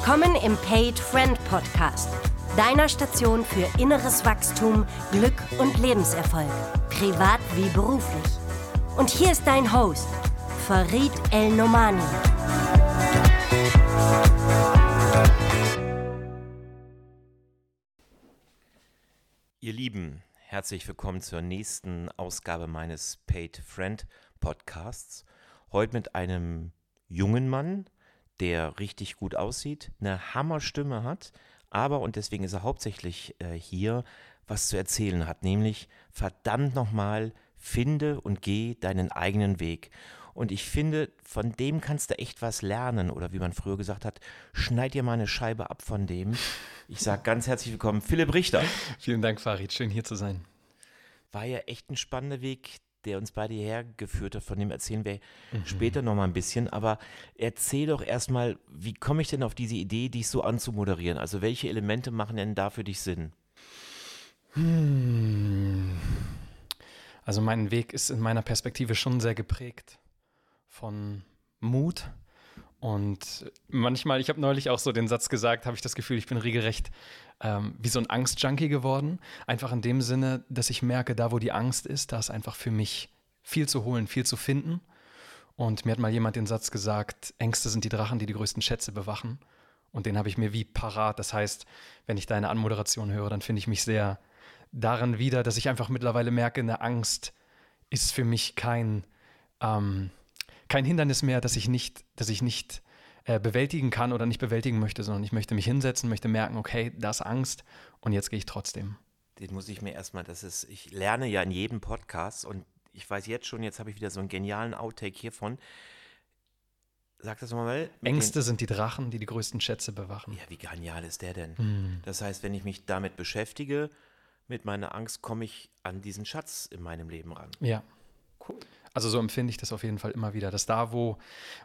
Willkommen im Paid Friend Podcast, deiner Station für inneres Wachstum, Glück und Lebenserfolg, privat wie beruflich. Und hier ist dein Host, Farid El Nomani. Ihr Lieben, herzlich willkommen zur nächsten Ausgabe meines Paid Friend Podcasts. Heute mit einem jungen Mann, der richtig gut aussieht, eine Hammerstimme hat, aber, und deswegen ist er hauptsächlich äh, hier, was zu erzählen hat, nämlich verdammt nochmal, finde und geh deinen eigenen Weg. Und ich finde, von dem kannst du echt was lernen. Oder wie man früher gesagt hat, schneid dir mal eine Scheibe ab von dem. Ich sage ganz herzlich willkommen, Philipp Richter. Vielen Dank, Farid. Schön hier zu sein. War ja echt ein spannender Weg, der uns beide hierher geführt hat, von dem erzählen wir mhm. später nochmal ein bisschen. Aber erzähl doch erstmal, wie komme ich denn auf diese Idee, dich so anzumoderieren? Also welche Elemente machen denn da für dich Sinn? Hm. Also mein Weg ist in meiner Perspektive schon sehr geprägt von Mut. Und manchmal, ich habe neulich auch so den Satz gesagt, habe ich das Gefühl, ich bin regelrecht ähm, wie so ein Angstjunkie geworden. Einfach in dem Sinne, dass ich merke, da wo die Angst ist, da ist einfach für mich viel zu holen, viel zu finden. Und mir hat mal jemand den Satz gesagt, Ängste sind die Drachen, die die größten Schätze bewachen. Und den habe ich mir wie parat. Das heißt, wenn ich deine Anmoderation höre, dann finde ich mich sehr darin wieder, dass ich einfach mittlerweile merke, eine Angst ist für mich kein, ähm, kein Hindernis mehr, dass ich nicht, dass ich nicht äh, bewältigen kann oder nicht bewältigen möchte, sondern ich möchte mich hinsetzen, möchte merken, okay, da ist Angst und jetzt gehe ich trotzdem. Den muss ich mir erstmal, das ist, ich lerne ja in jedem Podcast und ich weiß jetzt schon, jetzt habe ich wieder so einen genialen Outtake hiervon. Sag das nochmal. Ängste sind die Drachen, die die größten Schätze bewachen. Ja, wie genial ist der denn? Hm. Das heißt, wenn ich mich damit beschäftige, mit meiner Angst, komme ich an diesen Schatz in meinem Leben ran. Ja. Cool. Also so empfinde ich das auf jeden Fall immer wieder, dass da, wo,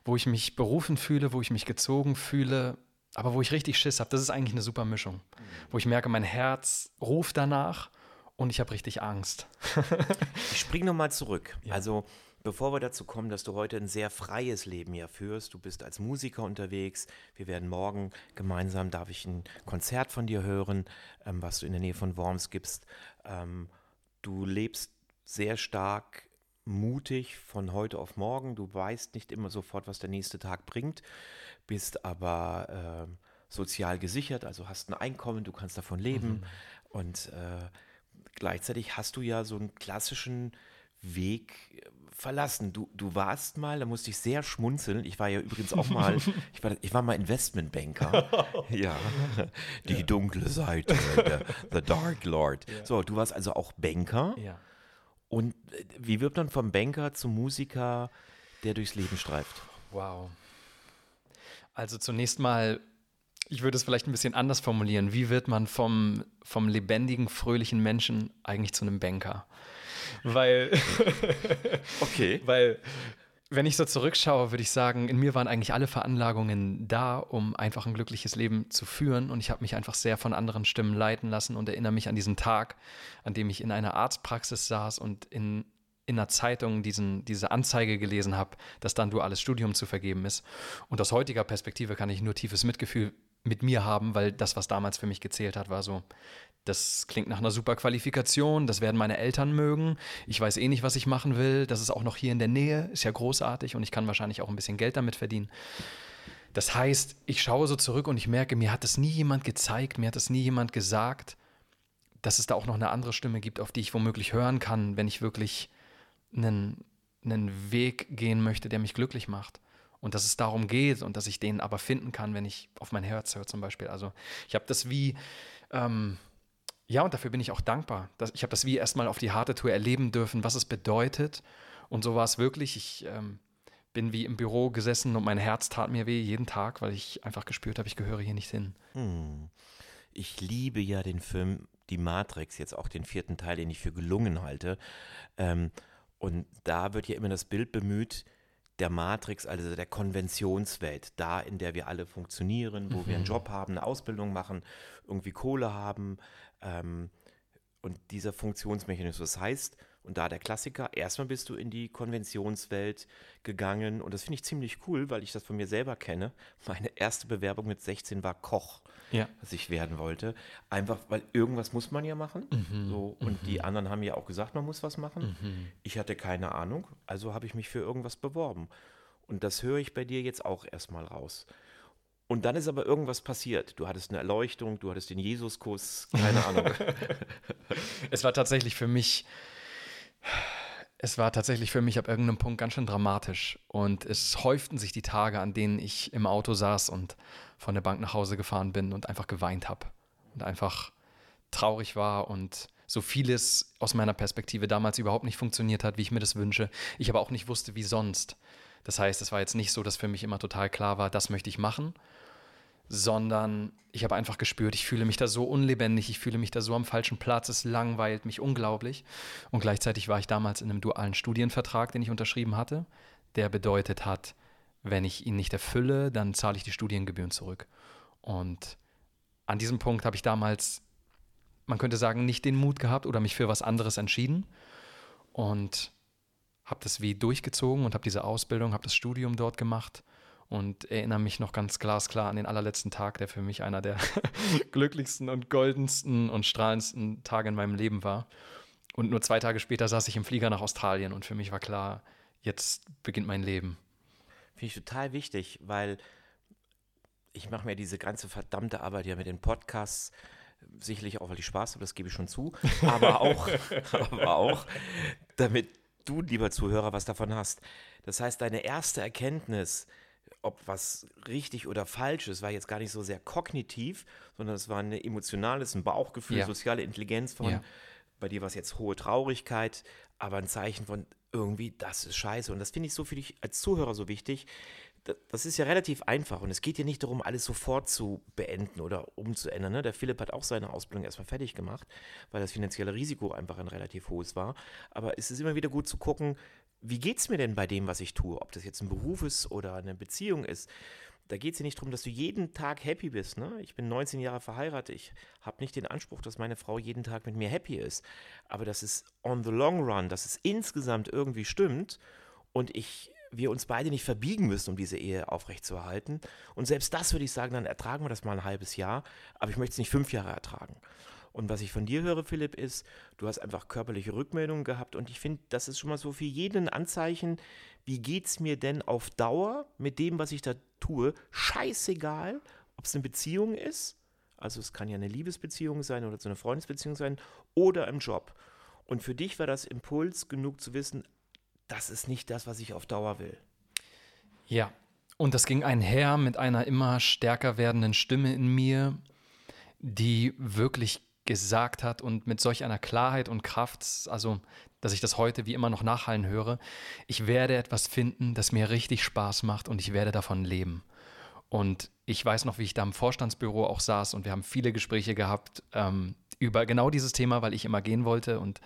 wo ich mich berufen fühle, wo ich mich gezogen fühle, aber wo ich richtig Schiss habe, das ist eigentlich eine super Mischung. Mhm. Wo ich merke, mein Herz ruft danach und ich habe richtig Angst. ich springe nochmal zurück. Ja. Also bevor wir dazu kommen, dass du heute ein sehr freies Leben hier führst, du bist als Musiker unterwegs, wir werden morgen gemeinsam, darf ich ein Konzert von dir hören, ähm, was du in der Nähe von Worms gibst. Ähm, du lebst sehr stark mutig von heute auf morgen. Du weißt nicht immer sofort, was der nächste Tag bringt, bist aber äh, sozial gesichert, also hast ein Einkommen, du kannst davon leben. Mhm. Und äh, gleichzeitig hast du ja so einen klassischen Weg äh, verlassen. Du, du warst mal, da musste ich sehr schmunzeln. Ich war ja übrigens auch mal, ich war, ich war mal Investmentbanker. ja, die ja. dunkle Seite, the, the Dark Lord. Ja. So, du warst also auch Banker. Ja. Und äh, wie wird man vom Banker zum Musiker, der durchs Leben streift? Wow. Also zunächst mal, ich würde es vielleicht ein bisschen anders formulieren. Wie wird man vom, vom lebendigen, fröhlichen Menschen eigentlich zu einem Banker? Weil, okay. weil wenn ich so zurückschaue, würde ich sagen, in mir waren eigentlich alle Veranlagungen da, um einfach ein glückliches Leben zu führen. Und ich habe mich einfach sehr von anderen Stimmen leiten lassen und erinnere mich an diesen Tag, an dem ich in einer Arztpraxis saß und in, in einer Zeitung diesen, diese Anzeige gelesen habe, dass dann duales Studium zu vergeben ist. Und aus heutiger Perspektive kann ich nur tiefes Mitgefühl mit mir haben, weil das, was damals für mich gezählt hat, war so, das klingt nach einer super Qualifikation, das werden meine Eltern mögen, ich weiß eh nicht, was ich machen will, das ist auch noch hier in der Nähe, ist ja großartig und ich kann wahrscheinlich auch ein bisschen Geld damit verdienen. Das heißt, ich schaue so zurück und ich merke, mir hat das nie jemand gezeigt, mir hat das nie jemand gesagt, dass es da auch noch eine andere Stimme gibt, auf die ich womöglich hören kann, wenn ich wirklich einen, einen Weg gehen möchte, der mich glücklich macht und dass es darum geht und dass ich den aber finden kann, wenn ich auf mein Herz höre zum Beispiel. Also ich habe das wie, ähm, ja, und dafür bin ich auch dankbar. Dass, ich habe das wie erstmal auf die harte Tour erleben dürfen, was es bedeutet. Und so war es wirklich. Ich ähm, bin wie im Büro gesessen und mein Herz tat mir weh jeden Tag, weil ich einfach gespürt habe, ich gehöre hier nicht hin. Hm. Ich liebe ja den Film Die Matrix, jetzt auch den vierten Teil, den ich für gelungen halte. Ähm, und da wird ja immer das Bild bemüht, der Matrix, also der Konventionswelt, da in der wir alle funktionieren, wo mhm. wir einen mhm. Job haben, eine Ausbildung machen, irgendwie Kohle haben ähm, und dieser Funktionsmechanismus. Das heißt, Und da der Klassiker, erstmal bist du in die Konventionswelt gegangen und das finde ich ziemlich cool, weil ich das von mir selber kenne. Meine erste Bewerbung mit 16 war Koch, Ja. was ich werden wollte. Einfach, weil irgendwas muss man ja machen. So, und die anderen haben ja auch gesagt, man muss was machen. Ich hatte keine Ahnung, also habe ich mich für irgendwas beworben. Und das höre ich bei dir jetzt auch erstmal raus. Und dann ist aber irgendwas passiert. Du hattest eine Erleuchtung, du hattest den Jesuskuss, keine Ahnung. Es war tatsächlich für mich, es war tatsächlich für mich ab irgendeinem Punkt ganz schön dramatisch. Und es häuften sich die Tage, an denen ich im Auto saß und von der Bank nach Hause gefahren bin und einfach geweint habe. Und einfach traurig war und so vieles aus meiner Perspektive damals überhaupt nicht funktioniert hat, wie ich mir das wünsche. Ich aber auch nicht wusste, wie sonst. Das heißt, es war jetzt nicht so, dass für mich immer total klar war, das möchte ich machen, sondern ich habe einfach gespürt, ich fühle mich da so unlebendig, ich fühle mich da so am falschen Platz, es langweilt mich unglaublich. Und gleichzeitig war ich damals in einem dualen Studienvertrag, den ich unterschrieben hatte, der bedeutet hat, wenn ich ihn nicht erfülle, dann zahle ich die Studiengebühren zurück. Und an diesem Punkt habe ich damals, man könnte sagen, nicht den Mut gehabt oder mich für was anderes entschieden und habe das wie durchgezogen und habe diese Ausbildung, habe das Studium dort gemacht und erinnere mich noch ganz glasklar an den allerletzten Tag, der für mich einer der glücklichsten und goldensten und strahlendsten Tage in meinem Leben war. Und nur zwei Tage später saß ich im Flieger nach Australien und für mich war klar, jetzt beginnt mein Leben. Finde ich total wichtig, weil ich mache mir diese ganze verdammte Arbeit ja mit den Podcasts, sicherlich auch, weil ich Spaß habe, das gebe ich schon zu, aber auch, aber auch, damit du, lieber Zuhörer, was davon hast. Das heißt, deine erste Erkenntnis, ob was richtig oder falsch ist, war jetzt gar nicht so sehr kognitiv, sondern es war ein emotionales, ein Bauchgefühl, Ja. soziale Intelligenz von, Ja. bei dir war es jetzt hohe Traurigkeit, aber ein Zeichen von irgendwie, das ist scheiße. Und das finde ich so für dich als Zuhörer so wichtig. Da- Das ist ja relativ einfach und es geht ja nicht darum, alles sofort zu beenden oder umzuändern. Ne? Der Philipp hat auch seine Ausbildung erstmal fertig gemacht, weil das finanzielle Risiko einfach ein relativ hohes war. Aber es ist immer wieder gut zu gucken, wie geht es mir denn bei dem, was ich tue? Ob das jetzt ein Beruf ist oder eine Beziehung ist. Da geht es ja nicht darum, dass du jeden Tag happy bist. Ne? Ich bin 19 Jahre verheiratet. Ich habe nicht den Anspruch, dass meine Frau jeden Tag mit mir happy ist. Aber dass es on the long run, dass es insgesamt irgendwie stimmt und ich, wir uns beide nicht verbiegen müssen, um diese Ehe aufrechtzuerhalten. Und selbst das würde ich sagen, dann ertragen wir das mal ein halbes Jahr. Aber ich möchte es nicht fünf Jahre ertragen. Und was ich von dir höre, Philipp, ist, du hast einfach körperliche Rückmeldungen gehabt und ich finde, das ist schon mal so für jeden ein Anzeichen, wie geht es mir denn auf Dauer mit dem, was ich da tue, scheißegal, ob es eine Beziehung ist, also es kann ja eine Liebesbeziehung sein oder so eine Freundesbeziehung sein, oder im Job. Und für dich war das Impuls genug zu wissen, das ist nicht das, was ich auf Dauer will. Ja, und das ging einher mit einer immer stärker werdenden Stimme in mir, die wirklich gesagt hat und mit solch einer Klarheit und Kraft, also dass ich das heute wie immer noch nachhallen höre, ich werde etwas finden, das mir richtig Spaß macht und ich werde davon leben. Und ich weiß noch, wie ich da im Vorstandsbüro auch saß und wir haben viele Gespräche gehabt ähm, über genau dieses Thema, weil ich immer gehen wollte und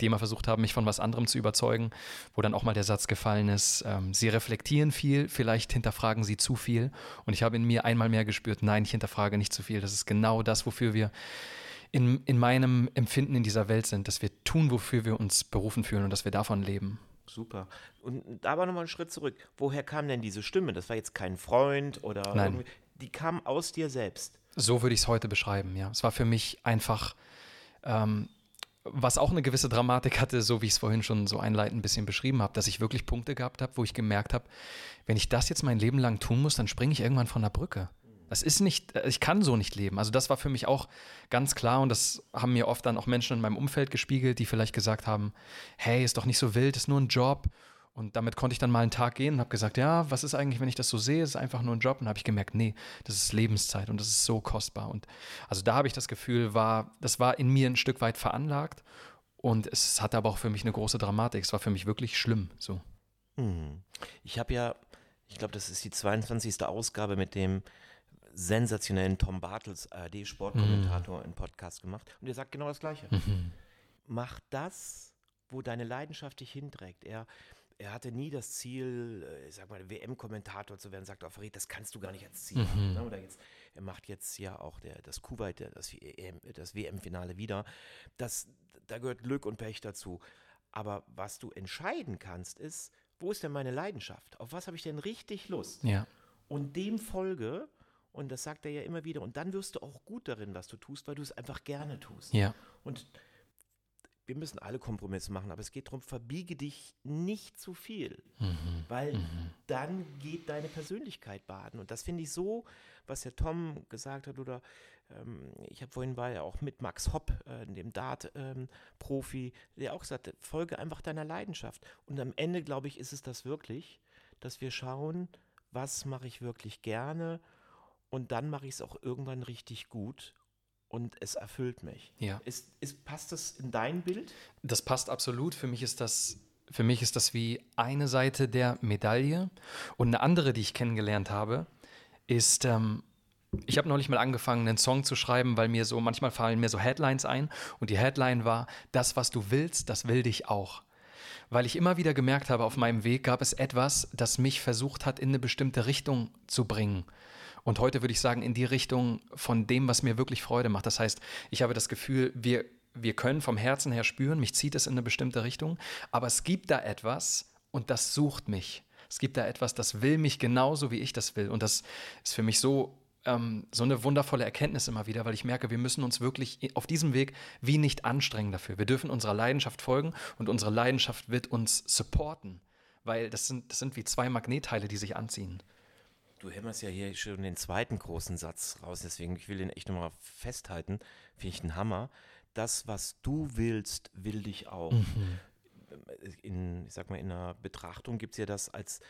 die immer versucht haben, mich von was anderem zu überzeugen, wo dann auch mal der Satz gefallen ist, ähm, sie reflektieren viel, vielleicht hinterfragen sie zu viel. Und ich habe in mir einmal mehr gespürt, nein, ich hinterfrage nicht zu viel. Das ist genau das, wofür wir in, in meinem Empfinden in dieser Welt sind, dass wir tun, wofür wir uns berufen fühlen und dass wir davon leben. Super. Und da aber nochmal einen Schritt zurück. Woher kam denn diese Stimme? Das war jetzt kein Freund oder Nein. irgendwie. Die kam aus dir selbst. So würde ich es heute beschreiben, ja. Es war für mich einfach, ähm, was auch eine gewisse Dramatik hatte, so wie ich es vorhin schon so einleitend ein bisschen beschrieben habe, dass ich wirklich Punkte gehabt habe, wo ich gemerkt habe, wenn ich das jetzt mein Leben lang tun muss, dann springe ich irgendwann von der Brücke. Das ist nicht, äh, ich kann so nicht leben. Also das war für mich auch ganz klar und das haben mir oft dann auch Menschen in meinem Umfeld gespiegelt, die vielleicht gesagt haben, hey, ist doch nicht so wild, ist nur ein Job. Und damit konnte ich dann mal einen Tag gehen und habe gesagt, ja, was ist eigentlich, wenn ich das so sehe, ist einfach nur ein Job. Und habe ich gemerkt, nee, das ist Lebenszeit und das ist so kostbar. Und also da habe ich das Gefühl, war, das war in mir ein Stück weit veranlagt. Und es hatte aber auch für mich eine große Dramatik. Es war für mich wirklich schlimm. So. Hm. Ich habe ja, ich glaube, das ist die 22. Ausgabe mit dem sensationellen Tom Bartels, ARD-Sportkommentator, einen Podcast gemacht. Und er sagt genau das Gleiche. Mach das, wo deine Leidenschaft dich hinträgt. Er, er hatte nie das Ziel, äh, ich sag mal, WM-Kommentator zu werden, sagt auch, Farid, das kannst du gar nicht als Ziel haben. Ne? Oder jetzt, er macht jetzt ja auch der, das Kuwait, der- das, das WM-Finale wieder. Das, da gehört Glück und Pech dazu. Aber was du entscheiden kannst, ist, wo ist denn meine Leidenschaft? Auf was habe ich denn richtig Lust? Ja. Und dem folge, und das sagt er ja immer wieder, und dann wirst du auch gut darin, was du tust, weil du es einfach gerne tust. Ja. Und wir müssen alle Kompromisse machen, aber es geht darum, verbiege dich nicht zu viel, Mhm. weil dann geht deine Persönlichkeit baden. Und das finde ich so, was der Tom gesagt hat, oder ähm, ich habe vorhin war ja auch mit Max Hopp, äh, dem Dart-Profi, der auch sagte, folge einfach deiner Leidenschaft. Und am Ende, glaube ich, ist es das wirklich, dass wir schauen, was mache ich wirklich gerne und dann mache ich es auch irgendwann richtig gut und es erfüllt mich. Ja. Ist, ist, passt das in dein Bild? Das passt absolut. Für mich ist das, für mich ist das wie eine Seite der Medaille. Und eine andere, die ich kennengelernt habe, ist, ähm, ich habe neulich mal angefangen, einen Song zu schreiben, weil mir so, manchmal fallen mir so Headlines ein. Und die Headline war, das, was du willst, das will dich auch. Weil ich immer wieder gemerkt habe, auf meinem Weg gab es etwas, das mich versucht hat, in eine bestimmte Richtung zu bringen. Und heute würde ich sagen, in die Richtung von dem, was mir wirklich Freude macht. Das heißt, ich habe das Gefühl, wir, wir können vom Herzen her spüren, mich zieht es in eine bestimmte Richtung, aber es gibt da etwas und das sucht mich. Es gibt da etwas, das will mich genauso, wie ich das will. Und das ist für mich so, ähm, so eine wundervolle Erkenntnis immer wieder, weil ich merke, wir müssen uns wirklich auf diesem Weg wie nicht anstrengen dafür. Wir dürfen unserer Leidenschaft folgen und unsere Leidenschaft wird uns supporten, weil das sind, das sind wie zwei Magnetteile, die sich anziehen. Du hämmerst ja hier schon den zweiten großen Satz raus, deswegen ich will den echt nochmal festhalten. Finde ich ein Hammer. Das, was du willst, will dich auch. In, ich sag mal, in einer Betrachtung gibt es ja das als,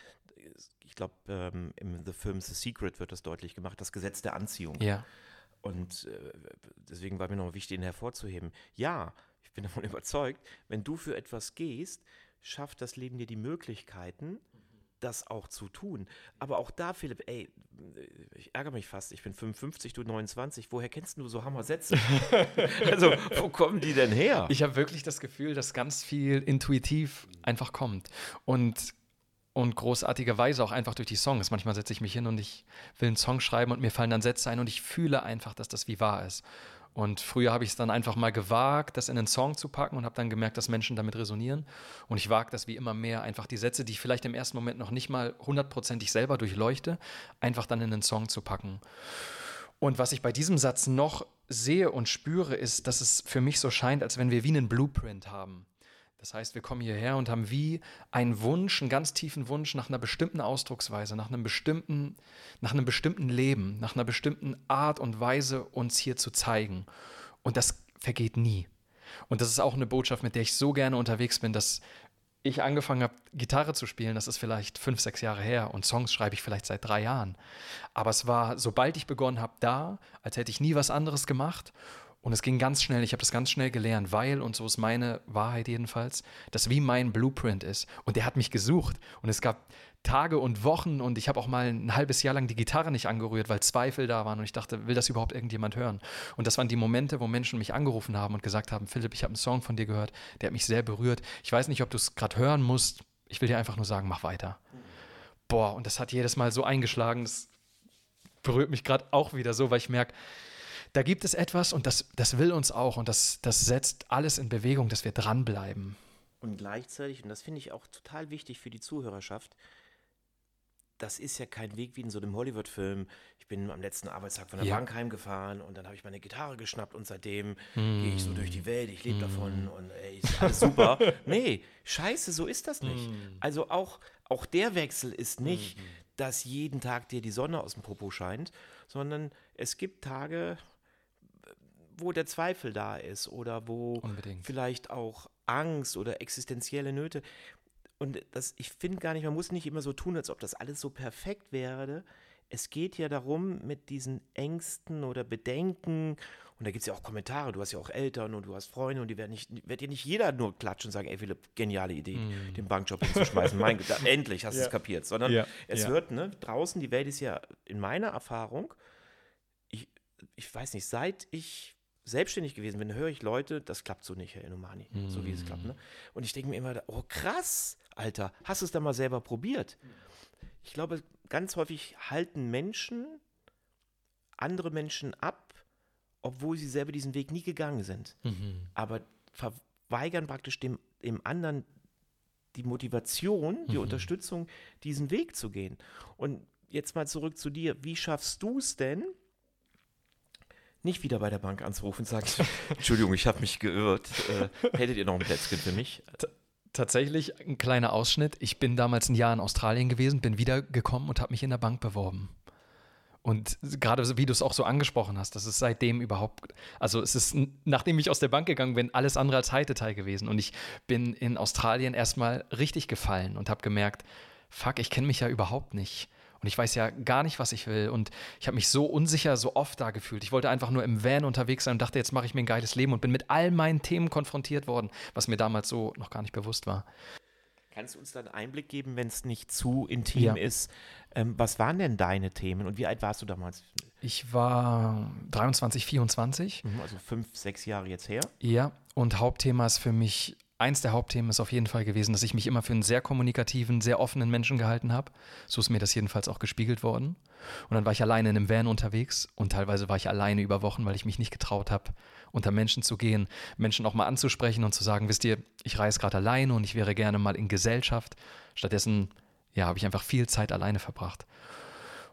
ich glaube, ähm, im The Film The Secret wird das deutlich gemacht, das Gesetz der Anziehung. Ja. Und äh, deswegen war mir noch wichtig, ihn hervorzuheben. Ja, ich bin davon überzeugt, wenn du für etwas gehst, schafft das Leben dir die Möglichkeiten, das auch zu tun. Aber auch da, Philipp, ey, ich ärgere mich fast, ich bin 55, du 29, woher kennst du so Hammer-Sätze? also, wo kommen die denn her? Ich habe wirklich das Gefühl, dass ganz viel intuitiv einfach kommt. Und, und großartigerweise auch einfach durch die Songs. Manchmal setze ich mich hin und ich will einen Song schreiben und mir fallen dann Sätze ein und ich fühle einfach, dass das wie wahr ist. Und früher habe ich es dann einfach mal gewagt, das in einen Song zu packen und habe dann gemerkt, dass Menschen damit resonieren. Und ich wage das wie immer mehr, einfach die Sätze, die ich vielleicht im ersten Moment noch nicht mal hundertprozentig selber durchleuchte, einfach dann in einen Song zu packen. Und was ich bei diesem Satz noch sehe und spüre, ist, dass es für mich so scheint, als wenn wir wie einen Blueprint haben. Das heißt, wir kommen hierher und haben wie einen Wunsch, einen ganz tiefen Wunsch nach einer bestimmten Ausdrucksweise, nach einem bestimmten, nach einem bestimmten Leben, nach einer bestimmten Art und Weise, uns hier zu zeigen. Und das vergeht nie. Und das ist auch eine Botschaft, mit der ich so gerne unterwegs bin, dass ich angefangen habe, Gitarre zu spielen, das ist vielleicht fünf, sechs Jahre her und Songs schreibe ich vielleicht seit drei Jahren. Aber es war, sobald ich begonnen habe, da, als hätte ich nie was anderes gemacht. Und es ging ganz schnell, ich habe das ganz schnell gelernt, weil, und so ist meine Wahrheit jedenfalls, das wie mein Blueprint ist. Und der hat mich gesucht. Und es gab Tage und Wochen und ich habe auch mal ein halbes Jahr lang die Gitarre nicht angerührt, weil Zweifel da waren und ich dachte, will das überhaupt irgendjemand hören? Und das waren die Momente, wo Menschen mich angerufen haben und gesagt haben, Philipp, ich habe einen Song von dir gehört, der hat mich sehr berührt. Ich weiß nicht, ob du es gerade hören musst. Ich will dir einfach nur sagen, mach weiter. Boah, und das hat jedes Mal so eingeschlagen. Das berührt mich gerade auch wieder so, weil ich merke, da gibt es etwas und das, das will uns auch und das, das setzt alles in Bewegung, dass wir dranbleiben. Und gleichzeitig, und das finde ich auch total wichtig für die Zuhörerschaft, das ist ja kein Weg wie in so einem Hollywood-Film. Ich bin am letzten Arbeitstag von der Ja. Bank heimgefahren und dann habe ich meine Gitarre geschnappt und seitdem gehe ich so durch die Welt, ich lebe davon und ey, ist alles super. nee, scheiße, so ist das nicht. Also auch, auch der Wechsel ist nicht, dass jeden Tag dir die Sonne aus dem Popo scheint, sondern es gibt Tage, wo der Zweifel da ist oder wo Unbedingt. vielleicht auch Angst oder existenzielle Nöte. Und das, ich finde gar nicht, man muss nicht immer so tun, als ob das alles so perfekt wäre. Es geht ja darum, mit diesen Ängsten oder Bedenken, und da gibt es ja auch Kommentare, du hast ja auch Eltern und du hast Freunde und die werden nicht, wird dir nicht jeder nur klatschen und sagen, ey Philipp, geniale Idee, den Bankjob hinzuschmeißen. mein Gott, endlich hast du es kapiert. Sondern Ja, es ja. wird, ne, draußen, die Welt ist ja in meiner Erfahrung, ich, ich weiß nicht, seit ich selbstständig gewesen bin, höre ich Leute, das klappt so nicht, Herr Enomani, so wie es klappt. Ne? Und ich denke mir immer, oh krass, Alter, hast du es da mal selber probiert? Ich glaube, ganz häufig halten Menschen andere Menschen ab, obwohl sie selber diesen Weg nie gegangen sind. Aber verweigern praktisch dem, dem anderen die Motivation, die mhm. Unterstützung, diesen Weg zu gehen. Und jetzt mal zurück zu dir. Wie schaffst du es denn, nicht wieder bei der Bank anzurufen und sagen, Entschuldigung, ich habe mich geirrt. Äh, hättet ihr noch ein Plätzchen für mich? T tatsächlich ein kleiner Ausschnitt. Ich bin damals ein Jahr in Australien gewesen, bin wiedergekommen und habe mich in der Bank beworben. Und gerade wie du es auch so angesprochen hast, das ist seitdem überhaupt, also es ist, nachdem ich aus der Bank gegangen bin, alles andere als Heiteteil gewesen. Und ich bin in Australien erstmal richtig gefallen und habe gemerkt, fuck, ich kenne mich ja überhaupt nicht. Und ich weiß ja gar nicht, was ich will. Und ich habe mich so unsicher, so oft da gefühlt. Ich wollte einfach nur im Van unterwegs sein und dachte, jetzt mache ich mir ein geiles Leben und bin mit all meinen Themen konfrontiert worden, was mir damals so noch gar nicht bewusst war. Kannst du uns dann einen Einblick geben, wenn es nicht zu intim ja. ist? Ähm, was waren denn deine Themen und wie alt warst du damals? Ich war 23, 24. Mhm, also fünf, sechs Jahre jetzt her. Ja, und Hauptthema ist für mich, eins der Hauptthemen ist auf jeden Fall gewesen, dass ich mich immer für einen sehr kommunikativen, sehr offenen Menschen gehalten habe. So ist mir das jedenfalls auch gespiegelt worden. Und dann war ich alleine in einem Van unterwegs und teilweise war ich alleine über Wochen, weil ich mich nicht getraut habe, unter Menschen zu gehen, Menschen auch mal anzusprechen und zu sagen, wisst ihr, ich reise gerade alleine und ich wäre gerne mal in Gesellschaft. Stattdessen, ja, habe ich einfach viel Zeit alleine verbracht.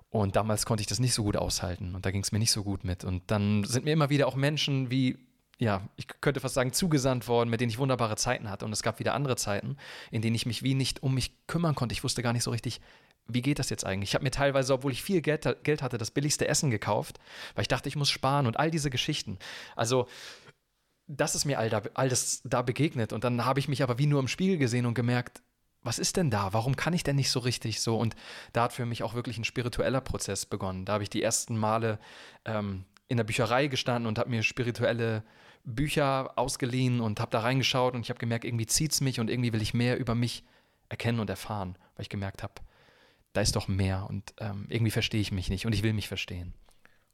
Und damals konnte ich das nicht so gut aushalten und da ging es mir nicht so gut mit. Und dann sind mir immer wieder auch Menschen wie, ja, ich könnte fast sagen, zugesandt worden, mit denen ich wunderbare Zeiten hatte. Und es gab wieder andere Zeiten, in denen ich mich wie nicht um mich kümmern konnte. Ich wusste gar nicht so richtig, wie geht das jetzt eigentlich? Ich habe mir teilweise, obwohl ich viel Geld, Geld hatte, das billigste Essen gekauft, weil ich dachte, ich muss sparen und all diese Geschichten. Also, das ist mir all, da, all das da begegnet. Und dann habe ich mich aber wie nur im Spiegel gesehen und gemerkt, was ist denn da? Warum kann ich denn nicht so richtig so? Und da hat für mich auch wirklich ein spiritueller Prozess begonnen. Da habe ich die ersten Male ähm, in der Bücherei gestanden und habe mir spirituelle Bücher ausgeliehen und habe da reingeschaut und ich habe gemerkt, irgendwie zieht es mich und irgendwie will ich mehr über mich erkennen und erfahren, weil ich gemerkt habe, da ist doch mehr und ähm, irgendwie verstehe ich mich nicht und ich will mich verstehen.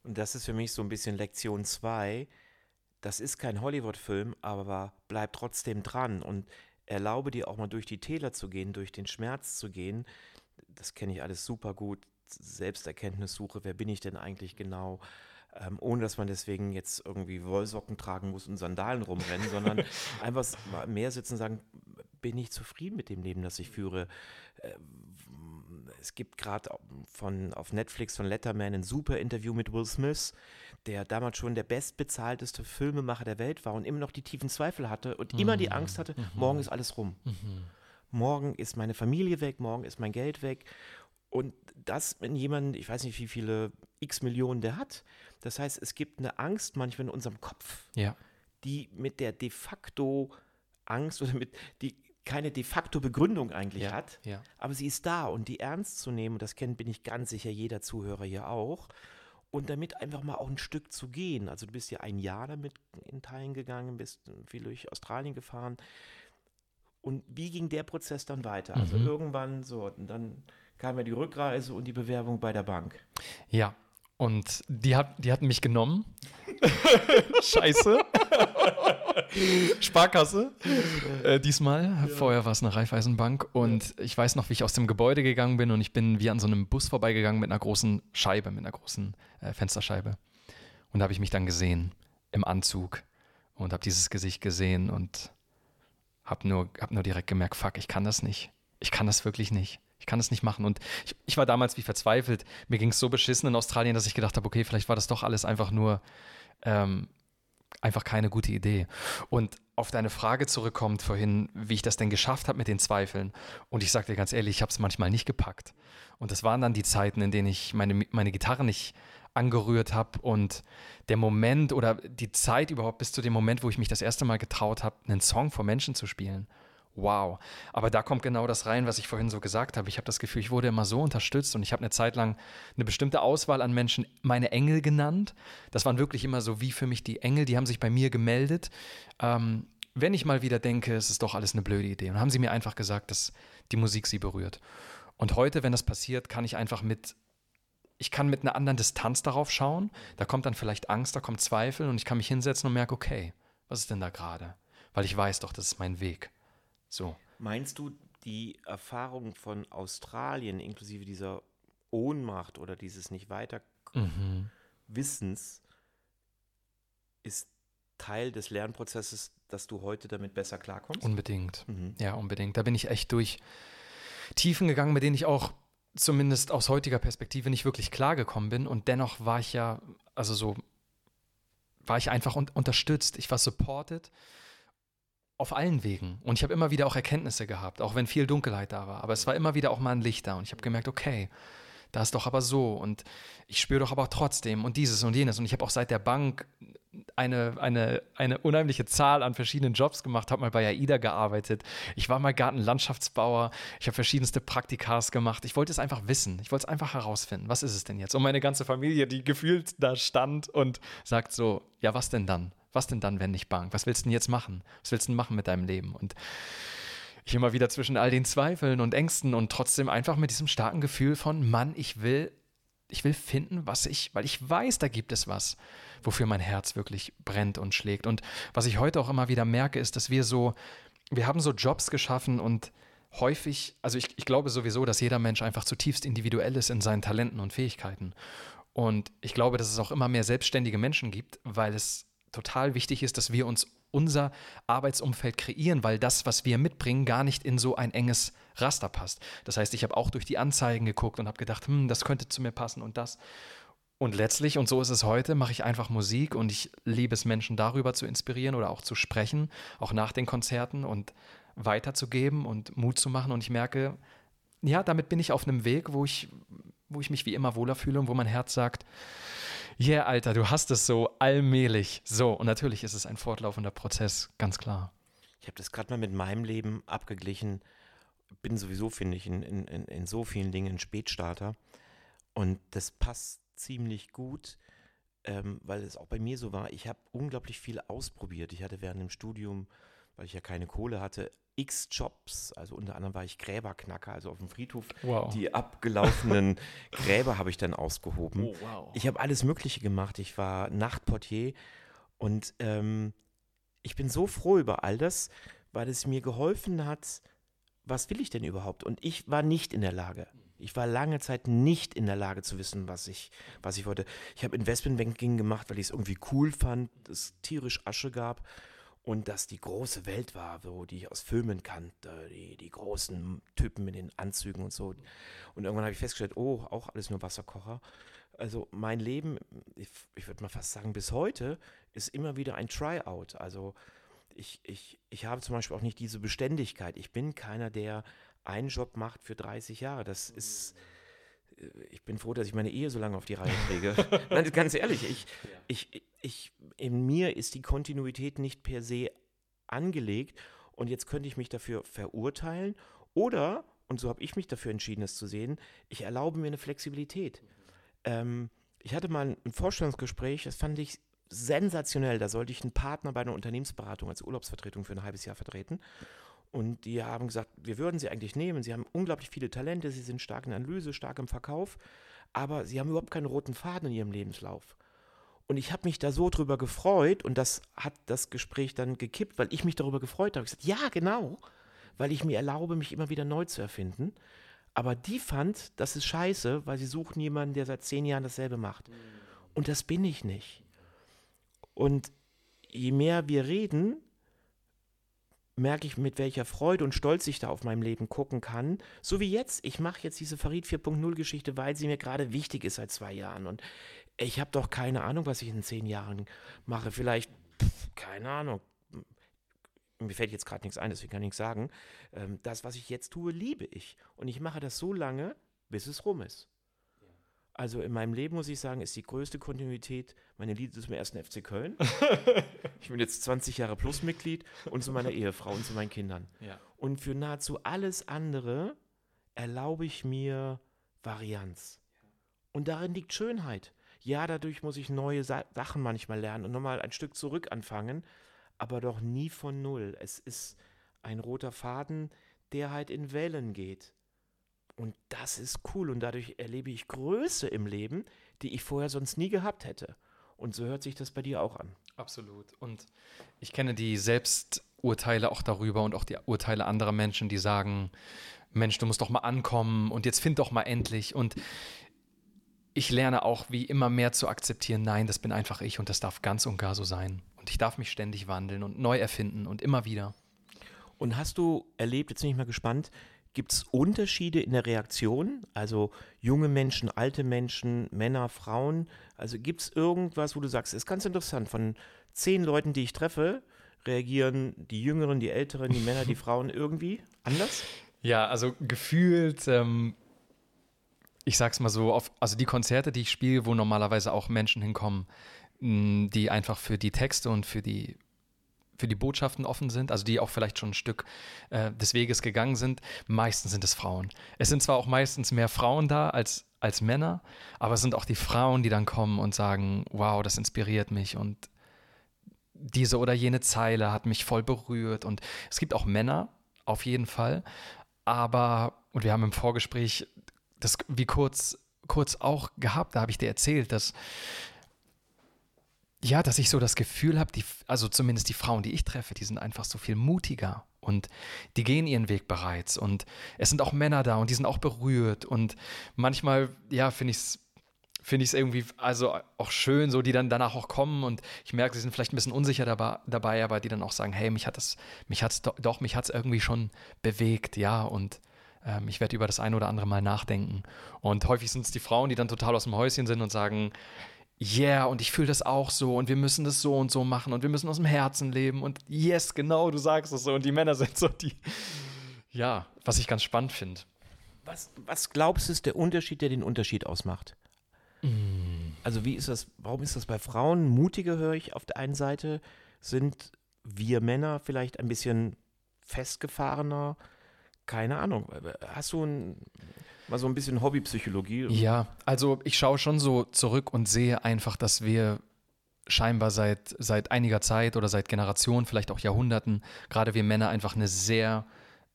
Und das ist für mich so ein bisschen Lektion 2. Das ist kein Hollywood-Film, aber bleib trotzdem dran und erlaube dir auch mal durch die Täler zu gehen, durch den Schmerz zu gehen. Das kenne ich alles super gut. Selbsterkenntnissuche, wer bin ich denn eigentlich genau? Ähm, ohne dass man deswegen jetzt irgendwie Wollsocken tragen muss und Sandalen rumrennen, sondern einfach mehr sitzen und sagen, bin ich zufrieden mit dem Leben, das ich führe? Äh, es gibt gerade von auf Netflix von Letterman ein super Interview mit Will Smith, der damals schon der bestbezahlteste Filmemacher der Welt war und immer noch die tiefen Zweifel hatte und mhm. immer die mhm. Angst hatte, mhm. morgen ist alles rum. Mhm. Morgen ist meine Familie weg, morgen ist mein Geld weg. Und das, wenn jemand, ich weiß nicht, wie viele x Millionen der hat, das heißt, es gibt eine Angst manchmal in unserem Kopf, ja. die mit der de facto Angst oder mit, die keine de facto Begründung eigentlich ja, hat, ja. aber sie ist da und die ernst zu nehmen, das kennt, bin ich ganz sicher, jeder Zuhörer hier auch, und damit einfach mal auch ein Stück zu gehen. Also du bist ja ein Jahr damit in Teilen gegangen, bist viel durch Australien gefahren. Und wie ging der Prozess dann weiter? Also mhm. irgendwann so, und dann kam ja die Rückreise und die Bewerbung bei der Bank. Ja, und die, hat, die hatten mich genommen. Scheiße. Sparkasse. Äh, diesmal. Ja. Vorher war es eine Raiffeisenbank. Und ja. ich weiß noch, wie ich aus dem Gebäude gegangen bin und ich bin wie an so einem Bus vorbeigegangen mit einer großen Scheibe, mit einer großen äh, Fensterscheibe. Und da habe ich mich dann gesehen im Anzug und habe dieses Gesicht gesehen und habe nur, hab nur direkt gemerkt, fuck, ich kann das nicht. Ich kann das wirklich nicht. Ich kann das nicht machen. Und ich, ich war damals wie verzweifelt. Mir ging es so beschissen in Australien, dass ich gedacht habe, okay, vielleicht war das doch alles einfach nur ähm, einfach keine gute Idee. Und auf deine Frage zurückkommt vorhin, wie ich das denn geschafft habe mit den Zweifeln. Und ich sage dir ganz ehrlich, ich habe es manchmal nicht gepackt. Und das waren dann die Zeiten, in denen ich meine, meine Gitarre nicht angerührt habe und der Moment oder die Zeit überhaupt bis zu dem Moment, wo ich mich das erste Mal getraut habe, einen Song vor Menschen zu spielen wow. Aber da kommt genau das rein, was ich vorhin so gesagt habe. Ich habe das Gefühl, ich wurde immer so unterstützt und ich habe eine Zeit lang eine bestimmte Auswahl an Menschen meine Engel genannt. Das waren wirklich immer so wie für mich die Engel, die haben sich bei mir gemeldet. Ähm, wenn ich mal wieder denke, es ist doch alles eine blöde Idee. Und haben sie mir einfach gesagt, dass die Musik sie berührt. Und heute, wenn das passiert, kann ich einfach mit ich kann mit einer anderen Distanz darauf schauen. Da kommt dann vielleicht Angst, da kommt Zweifel und ich kann mich hinsetzen und merke, okay, was ist denn da gerade? Weil ich weiß doch, das ist mein Weg. So. Meinst du, die Erfahrung von Australien inklusive dieser Ohnmacht oder dieses nicht weiter mhm. Wissens ist Teil des Lernprozesses dass du heute damit besser klarkommst? Unbedingt. Ja, unbedingt. Da bin ich echt durch Tiefen gegangen, mit denen ich auch zumindest aus heutiger Perspektive nicht wirklich klargekommen bin. Und dennoch war ich ja, also so, war ich einfach un unterstützt. Ich war supported auf allen Wegen. Und ich habe immer wieder auch Erkenntnisse gehabt, auch wenn viel Dunkelheit da war. Aber es war immer wieder auch mal ein Licht da. Und ich habe gemerkt, okay, da ist doch aber so. Und ich spüre doch aber trotzdem und dieses und jenes. Und ich habe auch seit der Bank eine, eine, eine unheimliche Zahl an verschiedenen Jobs gemacht, habe mal bei AIDA gearbeitet. Ich war mal Gartenlandschaftsbauer. Ich habe verschiedenste Praktikas gemacht. Ich wollte es einfach wissen. Ich wollte es einfach herausfinden. Was ist es denn jetzt? Und meine ganze Familie, die gefühlt da stand und sagt so, ja, was denn dann? Was denn dann, wenn nicht Bank? Was willst du denn jetzt machen? Was willst du denn machen mit deinem Leben? Und ich immer wieder zwischen all den Zweifeln und Ängsten und trotzdem einfach mit diesem starken Gefühl von, Mann, ich will, ich will finden, was ich, weil ich weiß, da gibt es was, wofür mein Herz wirklich brennt und schlägt. Und was ich heute auch immer wieder merke, ist, dass wir so, wir haben so Jobs geschaffen und häufig, also ich, ich glaube sowieso, dass jeder Mensch einfach zutiefst individuell ist in seinen Talenten und Fähigkeiten. Und ich glaube, dass es auch immer mehr selbstständige Menschen gibt, weil es total wichtig ist, dass wir uns unser Arbeitsumfeld kreieren, weil das, was wir mitbringen, gar nicht in so ein enges Raster passt. Das heißt, ich habe auch durch die Anzeigen geguckt und habe gedacht, hm, das könnte zu mir passen und das. Und letztlich, und so ist es heute, mache ich einfach Musik und ich liebe es, Menschen darüber zu inspirieren oder auch zu sprechen, auch nach den Konzerten und weiterzugeben und Mut zu machen. Und ich merke, ja, damit bin ich auf einem Weg, wo ich, wo ich mich wie immer wohler fühle und wo mein Herz sagt, yeah, Alter, du hast es so allmählich. So, und natürlich ist es ein fortlaufender Prozess, ganz klar. Ich habe das gerade mal mit meinem Leben abgeglichen. Bin sowieso, finde ich, in, in, in so vielen Dingen ein Spätstarter. Und das passt ziemlich gut, ähm, weil es auch bei mir so war. Ich habe unglaublich viel ausprobiert. Ich hatte während dem Studium, weil ich ja keine Kohle hatte, x Jobs. Also unter anderem war ich Gräberknacker, also auf dem Friedhof. Wow. Die abgelaufenen Gräber habe ich dann ausgehoben. Oh, wow. Ich habe alles Mögliche gemacht. Ich war Nachtportier und ähm, ich bin so froh über all das, weil es mir geholfen hat, was will ich denn überhaupt? Und ich war nicht in der Lage. Ich war lange Zeit nicht in der Lage zu wissen, was ich, was ich wollte. Ich habe Investmentbanking gemacht, weil ich es irgendwie cool fand, es tierisch Asche gab und dass die große Welt war, wo die ich aus Filmen kannte, die, die großen Typen mit den Anzügen und so. Und irgendwann habe ich festgestellt, oh, auch alles nur Wasserkocher. Also mein Leben, ich, ich würde mal fast sagen, bis heute ist immer wieder ein Tryout. Also ich, ich, ich habe zum Beispiel auch nicht diese Beständigkeit. Ich bin keiner, der einen Job macht für 30 Jahre. Das ist, ich bin froh, dass ich meine Ehe so lange auf die Reihe kriege. Nein, ganz ehrlich, ich, ich, ich, in mir ist die Kontinuität nicht per se angelegt und jetzt könnte ich mich dafür verurteilen oder, und so habe ich mich dafür entschieden, es zu sehen, ich erlaube mir eine Flexibilität. Ähm, ich hatte mal ein Vorstellungsgespräch, das fand ich sensationell. Da sollte ich einen Partner bei einer Unternehmensberatung als Urlaubsvertretung für ein halbes Jahr vertreten. Und die haben gesagt, wir würden sie eigentlich nehmen. Sie haben unglaublich viele Talente, sie sind stark in Analyse, stark im Verkauf, aber sie haben überhaupt keinen roten Faden in ihrem Lebenslauf. Und ich habe mich da so drüber gefreut und das hat das Gespräch dann gekippt, weil ich mich darüber gefreut habe. Ich gesagt, ja, genau, weil ich mir erlaube, mich immer wieder neu zu erfinden. Aber die fand, das ist scheiße, weil sie suchen jemanden, der seit zehn Jahren dasselbe macht. Und das bin ich nicht. Und je mehr wir reden, merke ich, mit welcher Freude und Stolz ich da auf meinem Leben gucken kann. So wie jetzt. Ich mache jetzt diese Farid 4.0 Geschichte, weil sie mir gerade wichtig ist seit zwei Jahren. Und ich habe doch keine Ahnung, was ich in zehn Jahren mache. Vielleicht, pff, keine Ahnung. Mir fällt jetzt gerade nichts ein, deswegen kann ich nichts sagen. Ähm, das, was ich jetzt tue, liebe ich. Und ich mache das so lange, bis es rum ist. Also in meinem Leben muss ich sagen, ist die größte Kontinuität meine Liebe zum ersten FC Köln. ich bin jetzt 20 Jahre plus Mitglied und zu meiner Ehefrau und zu meinen Kindern. Ja. Und für nahezu alles andere erlaube ich mir Varianz. Und darin liegt Schönheit. Ja, dadurch muss ich neue Sa Sachen manchmal lernen und nochmal ein Stück zurück anfangen, aber doch nie von Null. Es ist ein roter Faden, der halt in Wellen geht. Und das ist cool und dadurch erlebe ich Größe im Leben, die ich vorher sonst nie gehabt hätte. Und so hört sich das bei dir auch an. Absolut. Und ich kenne die Selbsturteile auch darüber und auch die Urteile anderer Menschen, die sagen, Mensch, du musst doch mal ankommen und jetzt find doch mal endlich. Und ich lerne auch wie immer mehr zu akzeptieren, nein, das bin einfach ich und das darf ganz und gar so sein. Und Und ich darf mich ständig wandeln und neu erfinden und immer wieder. Und hast du erlebt, jetzt bin ich mal gespannt, gibt es Unterschiede in der Reaktion? Also junge Menschen, alte Menschen, Männer, Frauen? Also gibt es irgendwas, wo du sagst, ist ganz interessant, von zehn Leuten, die ich treffe, reagieren die Jüngeren, die Älteren, die Männer, die Frauen irgendwie anders? Ja, also gefühlt, ähm, ich sag's mal so, auf, also die Konzerte, die ich spiele, wo normalerweise auch Menschen hinkommen, die einfach für die Texte und für die für die Botschaften offen sind, also die auch vielleicht schon ein Stück äh, des Weges gegangen sind, meistens sind es Frauen. Es sind zwar auch meistens mehr Frauen da als, als Männer, aber es sind auch die Frauen, die dann kommen und sagen, wow, das inspiriert mich und diese oder jene Zeile hat mich voll berührt. Und es gibt auch Männer, auf jeden Fall, aber, und wir haben im Vorgespräch das wie kurz, kurz auch gehabt, da habe ich dir erzählt, dass ja, dass ich so das Gefühl habe, also zumindest die Frauen, die ich treffe, die sind einfach so viel mutiger und die gehen ihren Weg bereits und es sind auch Männer da und die sind auch berührt und manchmal, ja, finde ich es finde ich es irgendwie also auch schön, so die dann danach auch kommen und ich merke, sie sind vielleicht ein bisschen unsicher dabei, dabei aber die dann auch sagen, hey, mich hat das, mich hat's doch, doch mich hat es irgendwie schon bewegt, ja und ähm, ich werde über das eine oder andere mal nachdenken. Und häufig sind es die Frauen, die dann total aus dem Häuschen sind und sagen, yeah, und ich fühle das auch so und wir müssen das so und so machen und wir müssen aus dem Herzen leben und yes, genau, du sagst es so und die Männer sind so die, ja, was ich ganz spannend finde. Was, was glaubst du ist der Unterschied, der den Unterschied ausmacht? Mm. Also wie ist das, warum ist das bei Frauen mutiger, höre ich auf der einen Seite, sind wir Männer vielleicht ein bisschen festgefahrener? Keine Ahnung. Hast du ein, Mal so ein bisschen Hobbypsychologie. Ja, also ich schaue schon so zurück und sehe einfach, dass wir scheinbar seit, seit einiger Zeit oder seit Generationen, vielleicht auch Jahrhunderten, gerade wir Männer einfach eine sehr,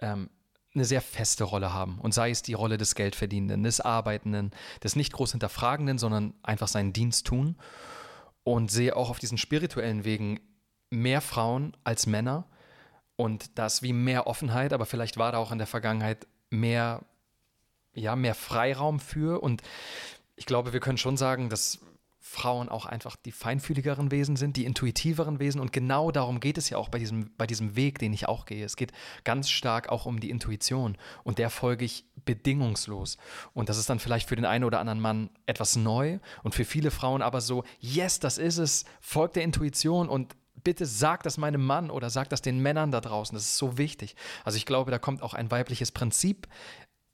ähm, eine sehr feste Rolle haben. Und sei es die Rolle des Geldverdienenden, des Arbeitenden, des nicht groß Hinterfragenden, sondern einfach seinen Dienst tun. Und sehe auch auf diesen spirituellen Wegen mehr Frauen als Männer. Und das wie mehr Offenheit, aber vielleicht war da auch in der Vergangenheit mehr ja, mehr Freiraum für. Und ich glaube, wir können schon sagen, dass Frauen auch einfach die feinfühligeren Wesen sind, die intuitiveren Wesen. Und genau darum geht es ja auch bei diesem, bei diesem Weg, den ich auch gehe. Es geht ganz stark auch um die Intuition. Und der folge ich bedingungslos. Und das ist dann vielleicht für den einen oder anderen Mann etwas neu und für viele Frauen aber so, yes, das ist es, folgt der Intuition und bitte sag das meinem Mann oder sag das den Männern da draußen. Das ist so wichtig. Also ich glaube, da kommt auch ein weibliches Prinzip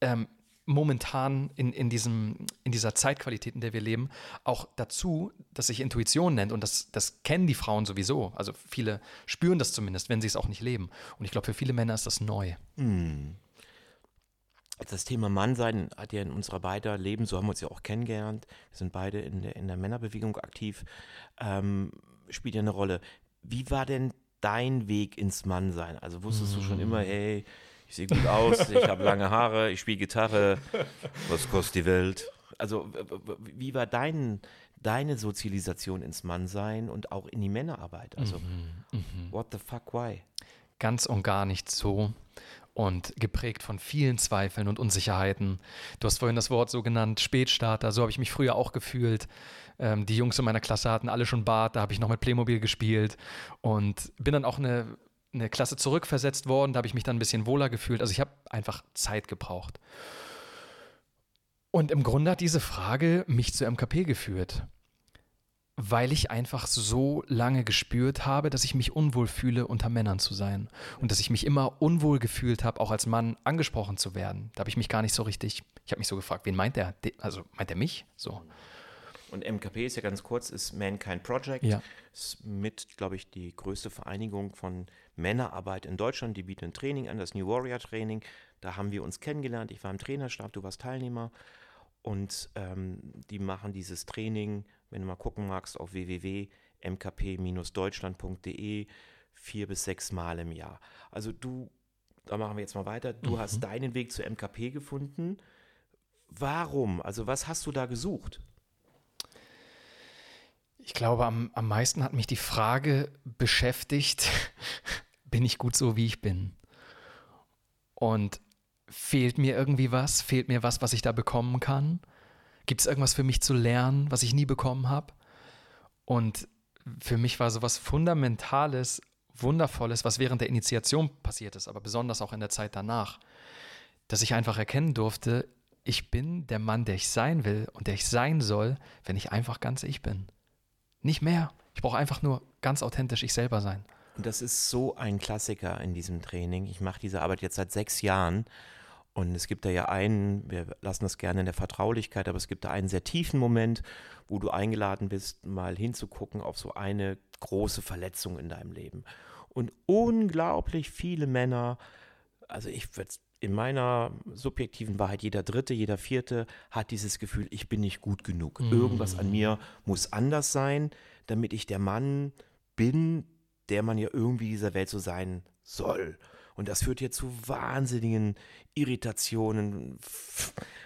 ähm, momentan in, in, diesem, in dieser Zeitqualität, in der wir leben, auch dazu, dass sich Intuition nennt. Und das, das kennen die Frauen sowieso. Also viele spüren das zumindest, wenn sie es auch nicht leben. Und ich glaube, für viele Männer ist das neu. Hm. Das Thema Mannsein hat ja in unserer beider Leben, so haben wir uns ja auch kennengelernt, wir sind beide in der, in der Männerbewegung aktiv, ähm, spielt ja eine Rolle. Wie war denn dein Weg ins Mannsein? Also wusstest hm. du schon immer, hm. hey, ich sehe gut aus, ich habe lange Haare, ich spiele Gitarre, was kostet die Welt? Also, wie war dein, deine Sozialisation ins Mannsein und auch in die Männerarbeit? Also, mhm, mh. what the fuck, why? Ganz und gar nicht so und geprägt von vielen Zweifeln und Unsicherheiten. Du hast vorhin das Wort so genannt, Spätstarter, so habe ich mich früher auch gefühlt. Ähm, die Jungs in meiner Klasse hatten alle schon Bart, da habe ich noch mit Playmobil gespielt und bin dann auch eine eine Klasse zurückversetzt worden, da habe ich mich dann ein bisschen wohler gefühlt. Also ich habe einfach Zeit gebraucht. Und im Grunde hat diese Frage mich zu MKP geführt, weil ich einfach so lange gespürt habe, dass ich mich unwohl fühle, unter Männern zu sein. Und dass ich mich immer unwohl gefühlt habe, auch als Mann angesprochen zu werden. Da habe ich mich gar nicht so richtig, ich habe mich so gefragt, wen meint er? Also meint er mich? So. Und MKP ist ja ganz kurz, ist Mankind Project. Ja. Ist mit, glaube ich, die größte Vereinigung von Männerarbeit in Deutschland. Die bieten ein Training an, das New Warrior Training. Da haben wir uns kennengelernt. Ich war im Trainerstab, du warst Teilnehmer. Und ähm, die machen dieses Training, wenn du mal gucken magst, auf www.mkp-deutschland.de vier bis sechs Mal im Jahr. Also du, da machen wir jetzt mal weiter, du mhm. hast deinen Weg zu MKP gefunden. Warum? Also was hast du da gesucht? Ich glaube, am, am meisten hat mich die Frage beschäftigt, bin ich gut so, wie ich bin? Und fehlt mir irgendwie was? Fehlt mir was, was ich da bekommen kann? Gibt es irgendwas für mich zu lernen, was ich nie bekommen habe? Und für mich war so was Fundamentales, Wundervolles, was während der Initiation passiert ist, aber besonders auch in der Zeit danach, dass ich einfach erkennen durfte, ich bin der Mann, der ich sein will und der ich sein soll, wenn ich einfach ganz ich bin. Nicht mehr. Ich brauche einfach nur ganz authentisch ich selber sein. Das ist so ein Klassiker in diesem Training. Ich mache diese Arbeit jetzt seit sechs Jahren. Und es gibt da ja einen, wir lassen das gerne in der Vertraulichkeit, aber es gibt da einen sehr tiefen Moment, wo du eingeladen bist, mal hinzugucken auf so eine große Verletzung in deinem Leben. Und unglaublich viele Männer, also ich würde in meiner subjektiven Wahrheit, jeder Dritte, jeder Vierte hat dieses Gefühl, ich bin nicht gut genug. Irgendwas an mir muss anders sein, damit ich der Mann bin, der man ja irgendwie dieser Welt so sein soll. Und das führt hier zu wahnsinnigen Irritationen,